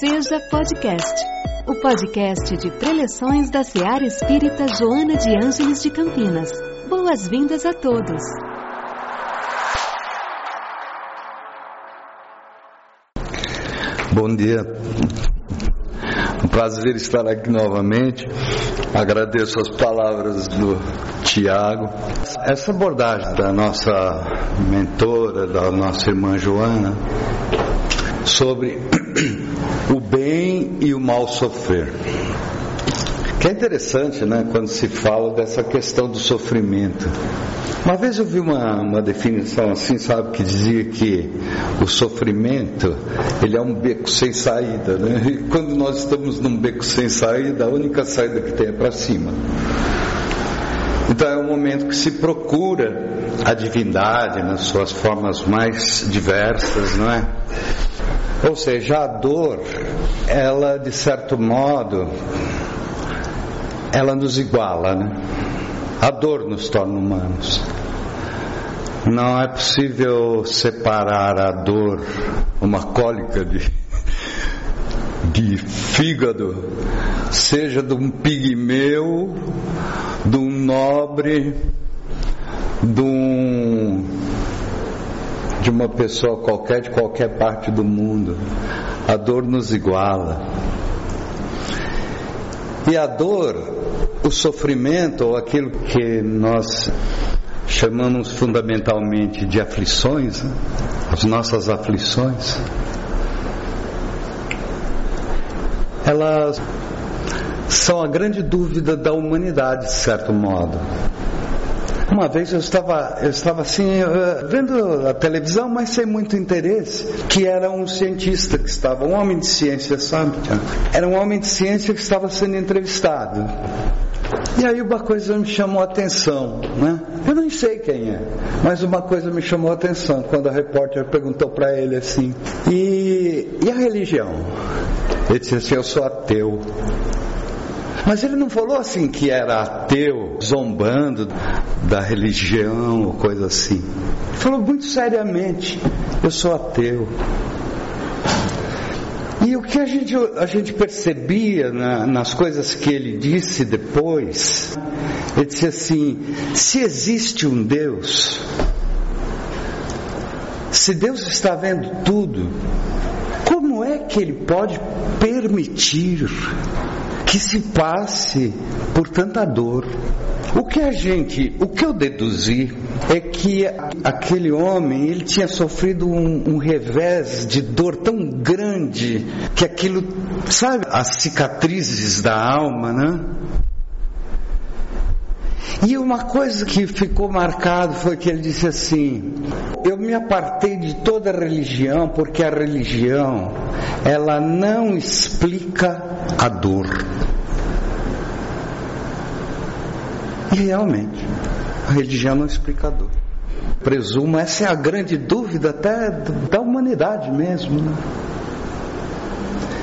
Seja Podcast, o podcast de preleções da Seara Espírita Joana de Ângeles de Campinas. Boas-vindas a todos. Bom dia. Um prazer estar aqui novamente. Agradeço as palavras do Tiago. Essa abordagem da nossa mentora, da nossa irmã Joana, sobre o bem e o mal sofrer. Que é interessante, né, quando se fala dessa questão do sofrimento. Uma vez eu vi uma, uma definição assim, sabe, que dizia que o sofrimento ele é um beco sem saída, né? E quando nós estamos num beco sem saída, a única saída que tem é para cima. Então é um momento que se procura a divindade nas suas formas mais diversas, não é? Ou seja, a dor, ela de certo modo, ela nos iguala, né? A dor nos torna humanos. Não é possível separar a dor, uma cólica de, de fígado, seja de um pigmeu, de um nobre, de, um, de uma pessoa qualquer, de qualquer parte do mundo. A dor nos iguala. E a dor, o sofrimento, ou aquilo que nós chamamos fundamentalmente de aflições, né? as nossas aflições, elas são a grande dúvida da humanidade, de certo modo. Uma vez eu estava, eu estava assim, vendo a televisão, mas sem muito interesse, que era um cientista que estava, um homem de ciência, sabe? Era um homem de ciência que estava sendo entrevistado. E aí uma coisa me chamou a atenção, né? Eu não sei quem é, mas uma coisa me chamou a atenção quando a repórter perguntou para ele assim: e, e a religião? Ele disse assim: Eu sou ateu. Mas ele não falou assim que era ateu, zombando da religião ou coisa assim. Ele falou muito seriamente: Eu sou ateu. E o que a gente, a gente percebia na, nas coisas que ele disse depois, ele disse assim: se existe um Deus, se Deus está vendo tudo, como é que ele pode permitir que se passe por tanta dor? O que a gente, o que eu deduzi é que aquele homem ele tinha sofrido um, um, revés de dor tão grande que aquilo, sabe, as cicatrizes da alma, né? E uma coisa que ficou marcado foi que ele disse assim: Eu me apartei de toda religião porque a religião ela não explica a dor. E realmente, a religião não é explicador. Presumo, essa é a grande dúvida até da humanidade mesmo. Né?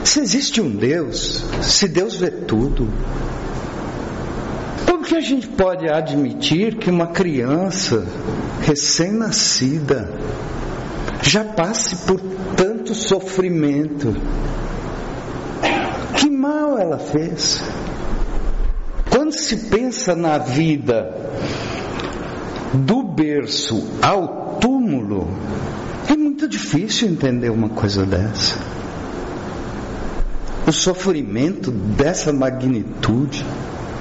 Se existe um Deus, se Deus vê tudo, que a gente pode admitir que uma criança recém-nascida já passe por tanto sofrimento? Que mal ela fez? Quando se pensa na vida do berço ao túmulo, é muito difícil entender uma coisa dessa. O sofrimento dessa magnitude.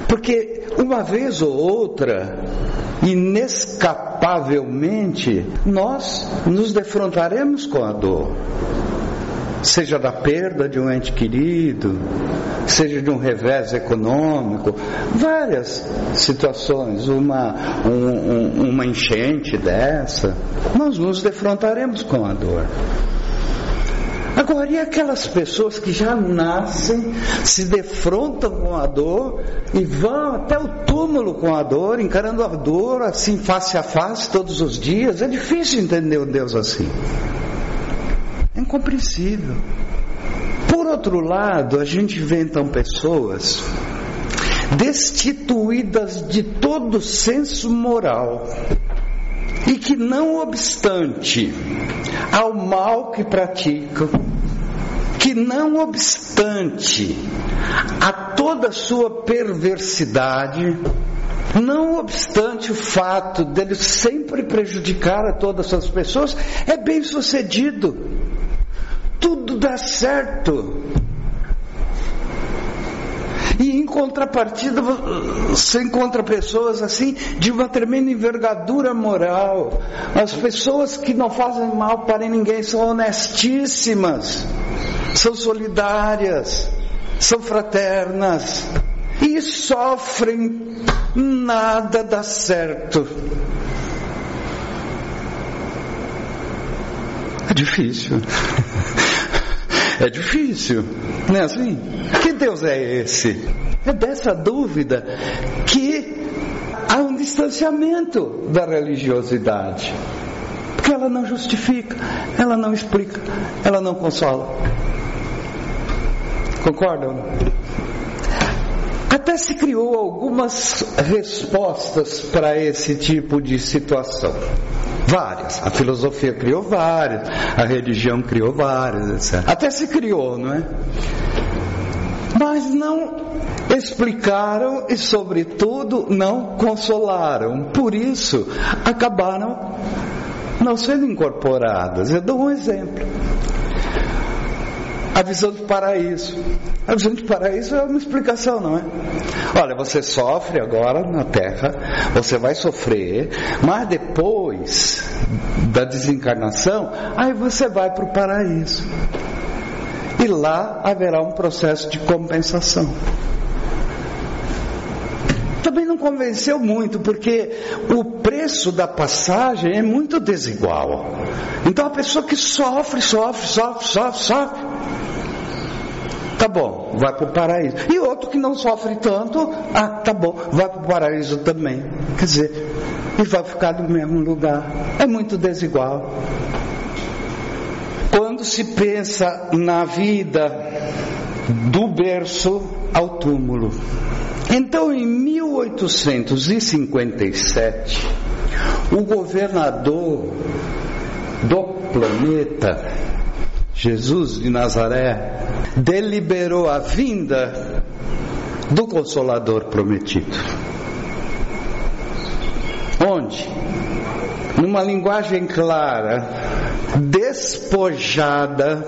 Porque uma vez ou outra, inescapavelmente, nós nos defrontaremos com a dor seja da perda de um ente querido, seja de um revés econômico, várias situações, uma, um, um, uma enchente dessa, nós nos defrontaremos com a dor. Agora, e aquelas pessoas que já nascem, se defrontam com a dor e vão até o túmulo com a dor, encarando a dor assim face a face todos os dias? É difícil entender um Deus assim. É incompreensível. Por outro lado, a gente vê então pessoas destituídas de todo senso moral e que, não obstante ao mal que praticam, que não obstante a toda sua perversidade, não obstante o fato dele sempre prejudicar a todas as pessoas, é bem sucedido. Tudo dá certo. E em contrapartida, você encontra pessoas assim de uma tremenda envergadura moral. As pessoas que não fazem mal para ninguém são honestíssimas, são solidárias, são fraternas e sofrem, nada dá certo. É difícil. É difícil, não é assim? Que Deus é esse? É dessa dúvida que há um distanciamento da religiosidade. Porque ela não justifica, ela não explica, ela não consola. Concordam? Até se criou algumas respostas para esse tipo de situação. Várias. A filosofia criou várias, a religião criou várias, etc. Até se criou, não é? Mas não explicaram e, sobretudo, não consolaram. Por isso, acabaram não sendo incorporadas. Eu dou um exemplo a visão do paraíso. A visão do paraíso é uma explicação, não é? Olha, você sofre agora na terra, você vai sofrer, mas depois da desencarnação, aí você vai para o paraíso. E lá haverá um processo de compensação também não convenceu muito, porque o preço da passagem é muito desigual. Então a pessoa que sofre, sofre, sofre, sofre, sofre, Tá bom, vai para o paraíso. E outro que não sofre tanto, ah, tá bom, vai para o paraíso também. Quer dizer, e vai ficar no mesmo lugar. É muito desigual. Quando se pensa na vida do berço ao túmulo. Então, em 1857, o governador do planeta, Jesus de Nazaré, deliberou a vinda do Consolador prometido. Onde? Numa linguagem clara, despojada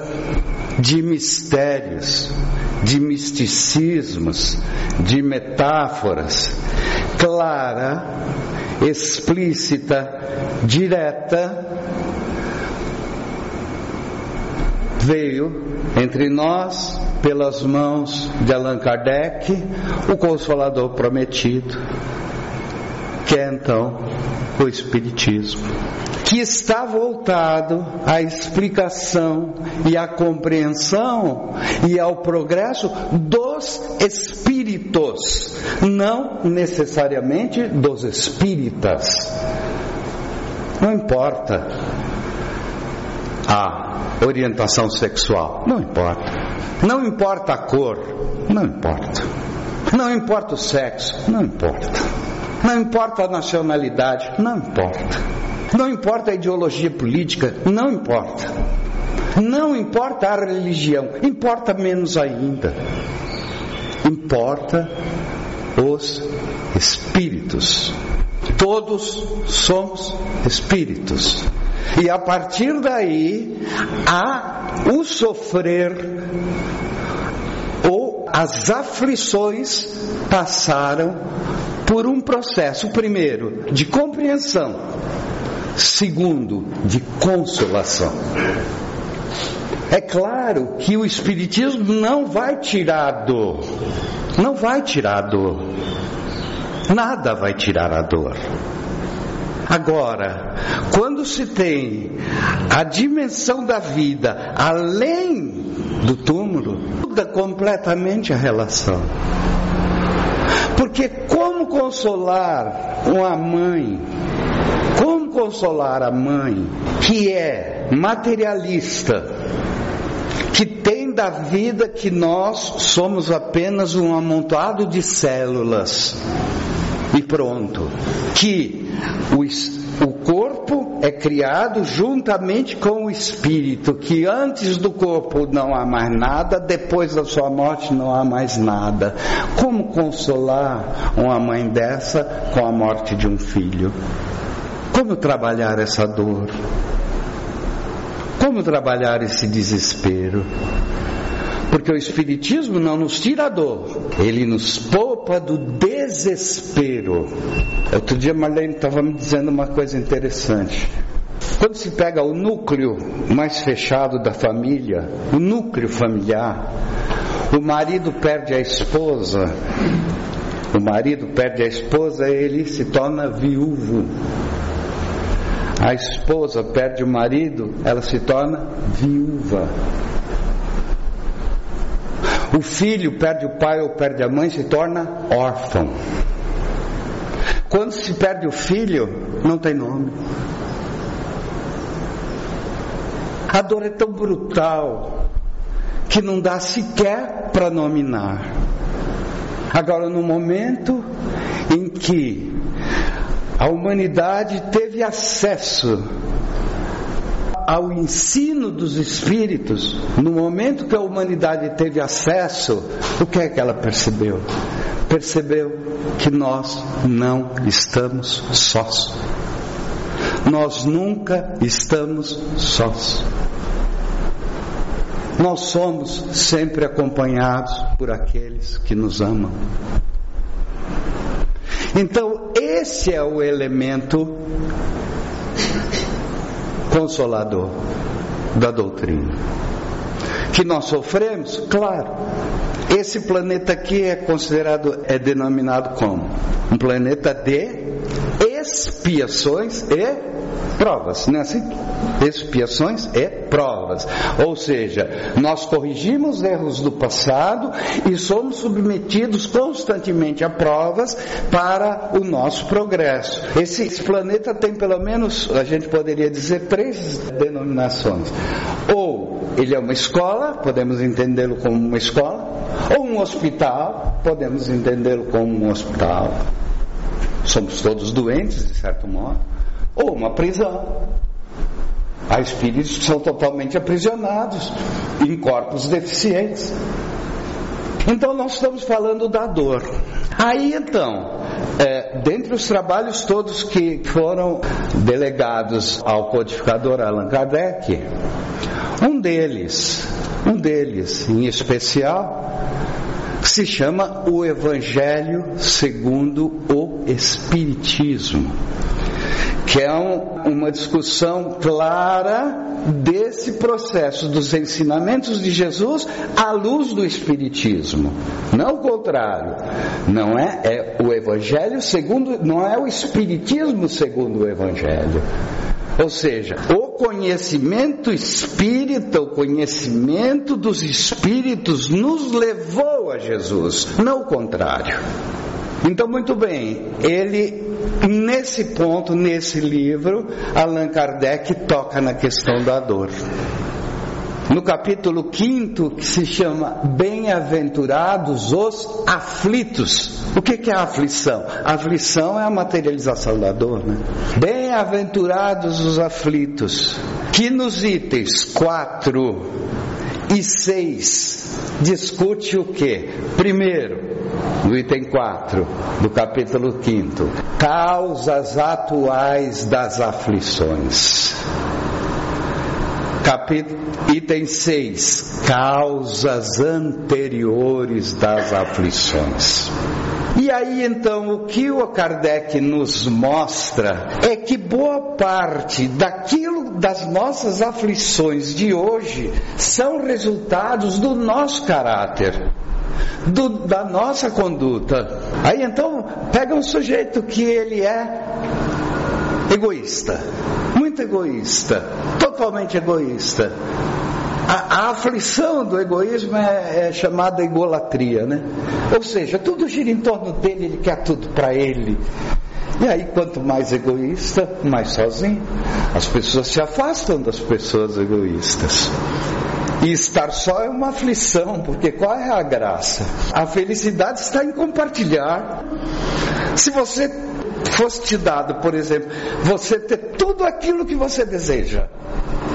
de mistérios, de misticismos, de metáforas, clara, explícita, direta, veio entre nós, pelas mãos de Allan Kardec, o Consolador prometido, que é então o Espiritismo, que está voltado à explicação e à compreensão e ao progresso dos espíritos, não necessariamente dos espíritas. Não importa a orientação sexual, não importa. Não importa a cor, não importa. Não importa o sexo, não importa. Não importa a nacionalidade, não importa. Não importa a ideologia política, não importa. Não importa a religião, importa menos ainda. Importa os espíritos. Todos somos espíritos. E a partir daí, há o sofrer ou as aflições passaram por um processo, primeiro, de compreensão, segundo, de consolação. É claro que o Espiritismo não vai tirar a dor, não vai tirar a dor, nada vai tirar a dor. Agora, quando se tem a dimensão da vida além do túmulo, muda completamente a relação. Porque como consolar uma mãe? Consolar a mãe que é materialista, que tem da vida que nós somos apenas um amontoado de células? E pronto. Que o, o corpo é criado juntamente com o espírito, que antes do corpo não há mais nada, depois da sua morte não há mais nada. Como consolar uma mãe dessa com a morte de um filho? Como trabalhar essa dor? Como trabalhar esse desespero? Porque o Espiritismo não nos tira a dor, ele nos poupa do desespero. Outro dia Marlene estava me dizendo uma coisa interessante. Quando se pega o núcleo mais fechado da família, o núcleo familiar, o marido perde a esposa, o marido perde a esposa, ele se torna viúvo. A esposa perde o marido, ela se torna viúva. O filho perde o pai ou perde a mãe, se torna órfão. Quando se perde o filho, não tem nome. A dor é tão brutal que não dá sequer para nominar. Agora, no momento em que a humanidade teve acesso ao ensino dos espíritos, no momento que a humanidade teve acesso, o que é que ela percebeu? Percebeu que nós não estamos sós. Nós nunca estamos sós. Nós somos sempre acompanhados por aqueles que nos amam. Então, esse é o elemento consolador da doutrina. Que nós sofremos, claro. Esse planeta aqui é considerado, é denominado como um planeta de expiações e provas, não é assim? Expiações e provas. Ou seja, nós corrigimos erros do passado e somos submetidos constantemente a provas para o nosso progresso. Esse, esse planeta tem pelo menos, a gente poderia dizer, três denominações. Ou ele é uma escola, podemos entendê-lo como uma escola, ou um hospital, podemos entendê-lo como um hospital. Somos todos doentes, de certo modo ou uma prisão. Há espíritos que são totalmente aprisionados em corpos deficientes. Então nós estamos falando da dor. Aí então, é, dentre os trabalhos todos que foram delegados ao codificador Allan Kardec, um deles, um deles em especial, se chama o Evangelho segundo o Espiritismo que é um, uma discussão clara desse processo dos ensinamentos de Jesus à luz do Espiritismo. Não o contrário. Não é, é o Evangelho segundo, não é o Espiritismo segundo o Evangelho. Ou seja, o conhecimento espírita, o conhecimento dos espíritos nos levou a Jesus, não o contrário. Então, muito bem, ele, nesse ponto, nesse livro, Allan Kardec toca na questão da dor. No capítulo 5, que se chama Bem-aventurados os aflitos. O que, é a aflição? A aflição é a materialização da dor, né? Bem-aventurados os aflitos, que nos itens 4 e 6 discute o que? Primeiro, no item 4 do capítulo 5, causas atuais das aflições. Capítulo, item 6, causas anteriores das aflições. E aí então o que o Kardec nos mostra é que boa parte daquilo das nossas aflições de hoje são resultados do nosso caráter do, da nossa conduta. Aí então pega um sujeito que ele é egoísta, muito egoísta, totalmente egoísta. A, a aflição do egoísmo é, é, chamada egolatria, né? Ou seja, tudo gira em torno dele, ele quer tudo para ele. E aí, quanto mais egoísta, mais sozinho. As pessoas se afastam das pessoas egoístas. E estar só é uma aflição, porque qual é a graça? A felicidade está em compartilhar. Se você fosse te dado, por exemplo, você ter tudo aquilo que você deseja,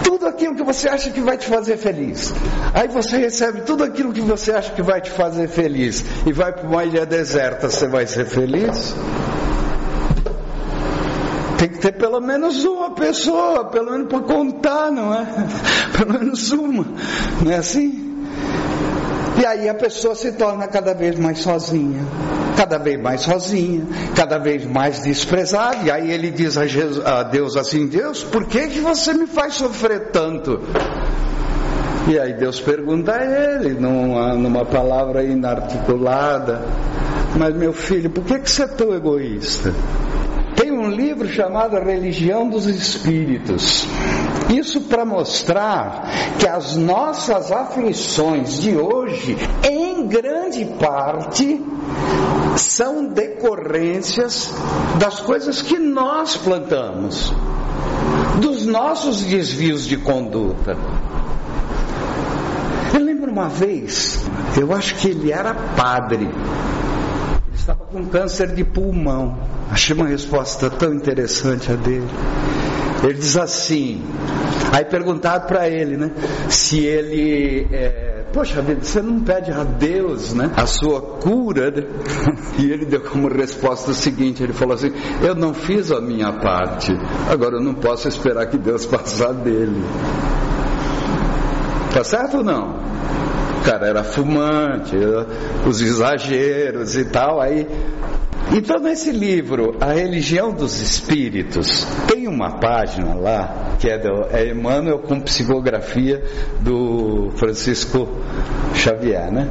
tudo aquilo que você acha que vai te fazer feliz. Aí você recebe tudo aquilo que você acha que vai te fazer feliz e vai para uma ilha deserta, você vai ser feliz? Ter pelo menos uma pessoa, pelo menos para contar, não é? Pelo menos uma, não é assim? E aí a pessoa se torna cada vez mais sozinha, cada vez mais sozinha, cada vez mais desprezada. E aí ele diz a, Jesus, a Deus assim: Deus, por que, que você me faz sofrer tanto? E aí Deus pergunta a ele, numa, numa palavra inarticulada: Mas meu filho, por que, que você é tão egoísta? Livro chamado Religião dos Espíritos. Isso para mostrar que as nossas aflições de hoje, em grande parte, são decorrências das coisas que nós plantamos, dos nossos desvios de conduta. Eu lembro uma vez, eu acho que ele era padre, estava com câncer de pulmão. Achei uma resposta tão interessante a dele. Ele diz assim, aí perguntado para ele, né, se ele, é, poxa vida, você não pede a Deus, né, a sua cura? Né? E ele deu como resposta o seguinte, ele falou assim, eu não fiz a minha parte, agora eu não posso esperar que Deus faça dele. Tá certo ou não? Cara era fumante, os exageros e tal, aí então, nesse livro, A Religião dos Espíritos, tem uma página lá, que é, do, é Emmanuel com psicografia do Francisco Xavier, né?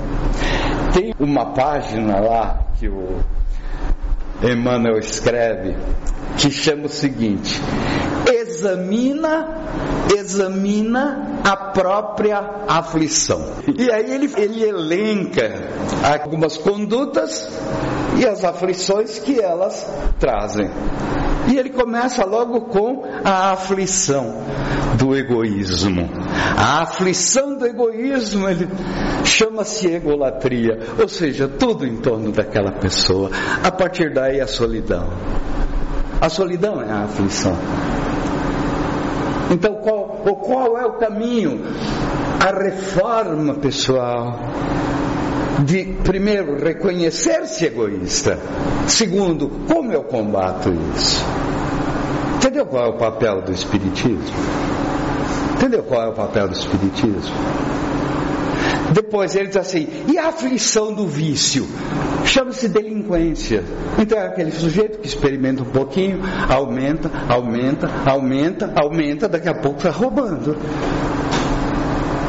Tem uma página lá que o Emmanuel escreve, que chama o seguinte: examina, examina a própria aflição. E aí ele, ele elenca algumas condutas e as aflições que elas trazem. E ele começa logo com a aflição do egoísmo. A aflição do egoísmo, ele chama-se egolatria, ou seja, tudo em torno daquela pessoa. A partir daí a solidão. A solidão é a aflição. Então, qual, qual é o caminho? A reforma pessoal. De, primeiro, reconhecer-se egoísta. Segundo, como eu combato isso? Entendeu qual é o papel do Espiritismo? Entendeu qual é o papel do Espiritismo? Depois ele diz assim: e a aflição do vício? Chama-se delinquência. Então é aquele sujeito que experimenta um pouquinho, aumenta, aumenta, aumenta, aumenta, daqui a pouco está roubando.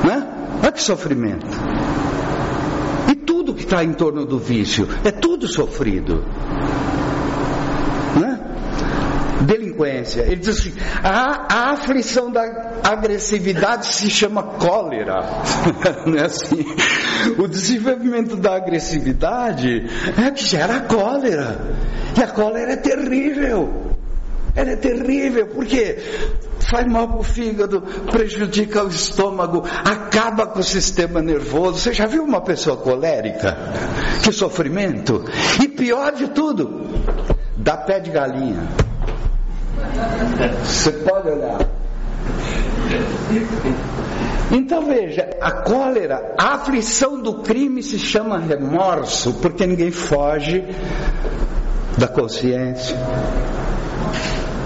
Né? Olha que sofrimento. E tudo que está em torno do vício é tudo sofrido delinquência. Ele diz assim: a, a aflição da agressividade se chama cólera. Não é assim? O desenvolvimento da agressividade é que gera cólera. E a cólera é terrível. Ela é terrível, porque faz mal para o fígado, prejudica o estômago, acaba com o sistema nervoso. Você já viu uma pessoa colérica? Que sofrimento! E pior de tudo, dá pé de galinha. Você pode olhar. Então veja, a cólera, a aflição do crime se chama remorso, porque ninguém foge da consciência.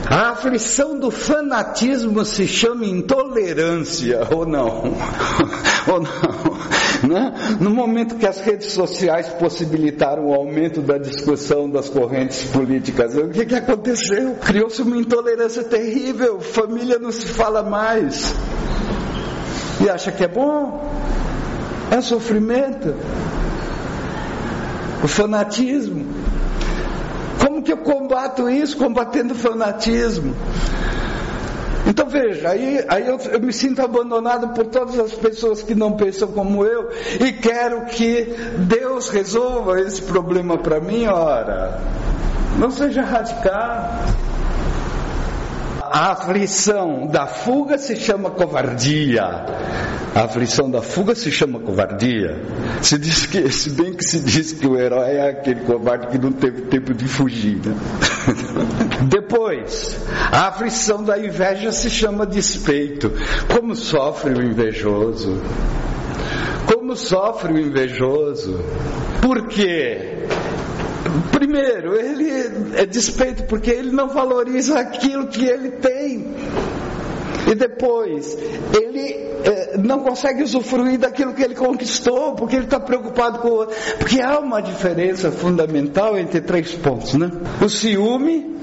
A aflição do fanatismo se chama intolerância, ou não? ou não? Né? No momento que as redes sociais possibilitaram o aumento da discussão das correntes políticas, o que, que aconteceu? Criou-se uma intolerância terrível, família não se fala mais. E acha que é bom? É sofrimento. O fanatismo que eu combato isso? Combatendo o fanatismo. Então veja, aí, aí eu, eu, me sinto abandonado por todas as pessoas que não pensam como eu e quero que Deus resolva esse problema para mim, ora. Não seja radical. A aflição da fuga se chama covardia. A aflição da fuga se chama covardia. Se, diz que, se bem que se diz que o herói é aquele covarde que não teve tempo de fugir. Né? Depois, a aflição da inveja se chama despeito. Como sofre o invejoso? Como sofre o invejoso? Por quê? Primeiro, ele é despeito porque ele não valoriza aquilo que ele tem. E depois, ele é, não consegue usufruir daquilo que ele conquistou, porque ele está preocupado com o outro. Porque há uma diferença fundamental entre três pontos, né? O ciúme,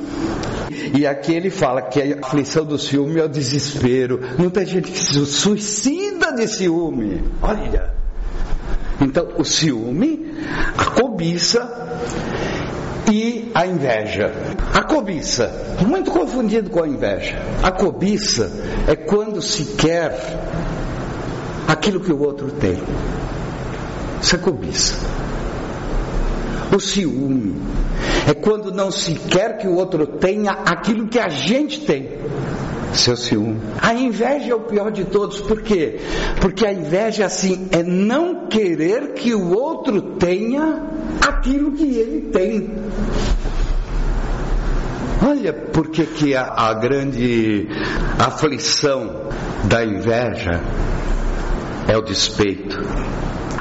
e aqui ele fala que a aflição do ciúme é o desespero. Muita gente que se suicida de ciúme. Olha. Então, o ciúme, a cobiça e a inveja. A cobiça, muito confundido com a inveja. A cobiça é quando se quer aquilo que o outro tem. Isso é cobiça. O ciúme é quando não se quer que o outro tenha aquilo que a gente tem. Seu ciúme. A inveja é o pior de todos, por quê? Porque a inveja assim é não querer que o outro tenha aquilo que ele tem. Olha por que, a, a grande aflição da inveja é o despeito.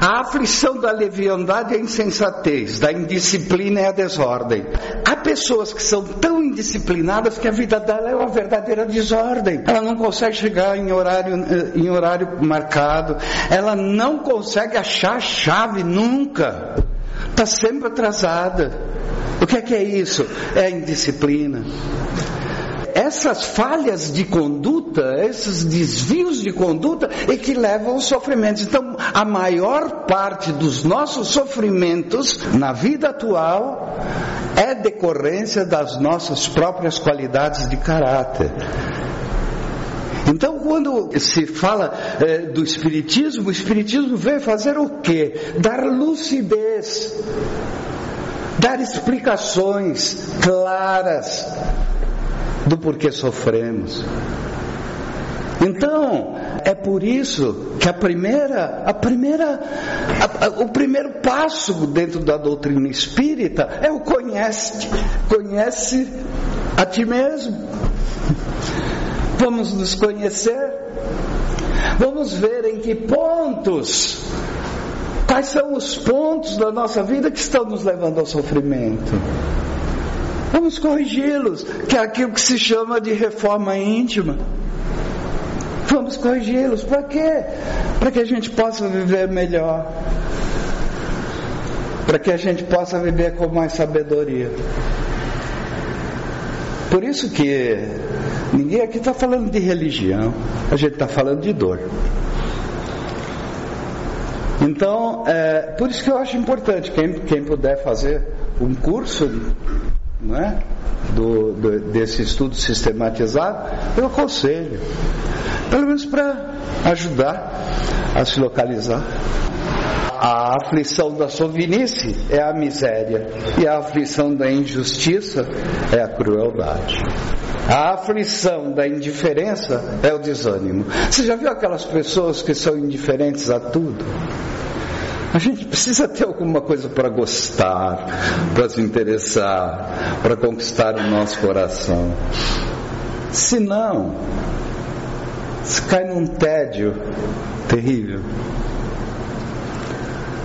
A aflição da leviandade é a insensatez, da indisciplina é a desordem. Há pessoas que são tão indisciplinadas que a vida dela é uma verdadeira desordem. Ela não consegue chegar em horário, eh, em horário marcado, ela não consegue achar a chave nunca. Está sempre atrasada. O que é que é isso? É indisciplina essas falhas de conduta, esses desvios de conduta é que levam aos sofrimentos. Então, a maior parte dos nossos sofrimentos na vida atual é decorrência das nossas próprias qualidades de caráter. Então, quando se fala é, do Espiritismo, o Espiritismo veio fazer o quê? Dar lucidez, dar explicações claras do porquê sofremos. Então, é por isso que a primeira, a primeira, a, a, o primeiro passo dentro da doutrina espírita é o conhece, conhece a ti mesmo. Vamos nos conhecer, vamos ver em que pontos, quais são os pontos da nossa vida que estão nos levando ao sofrimento. Vamos corrigi-los, que é aquilo que se chama de reforma íntima. Vamos corrigi-los. Para quê? Para que a gente possa viver melhor. Para que a gente possa viver com mais sabedoria. Por isso que ninguém aqui está falando de religião, a gente está falando de dor. Então, é, por isso que eu acho importante, quem, quem puder fazer um curso não é? Do, do, desse estudo sistematizado, eu aconselho. Pelo menos para ajudar a se localizar. A aflição da sovinice é a miséria, e a aflição da injustiça é a crueldade. A aflição da indiferença é o desânimo. Você já viu aquelas pessoas que são indiferentes a tudo? A gente precisa ter alguma coisa para gostar, para se interessar, para conquistar o nosso coração. Se não, se cai num tédio terrível.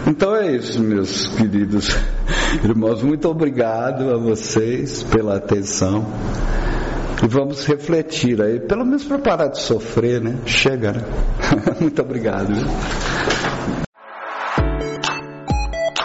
Então é isso, meus queridos irmãos. Muito obrigado a vocês pela atenção. E vamos refletir aí, pelo menos para parar de sofrer, né? Chega, né? Muito obrigado.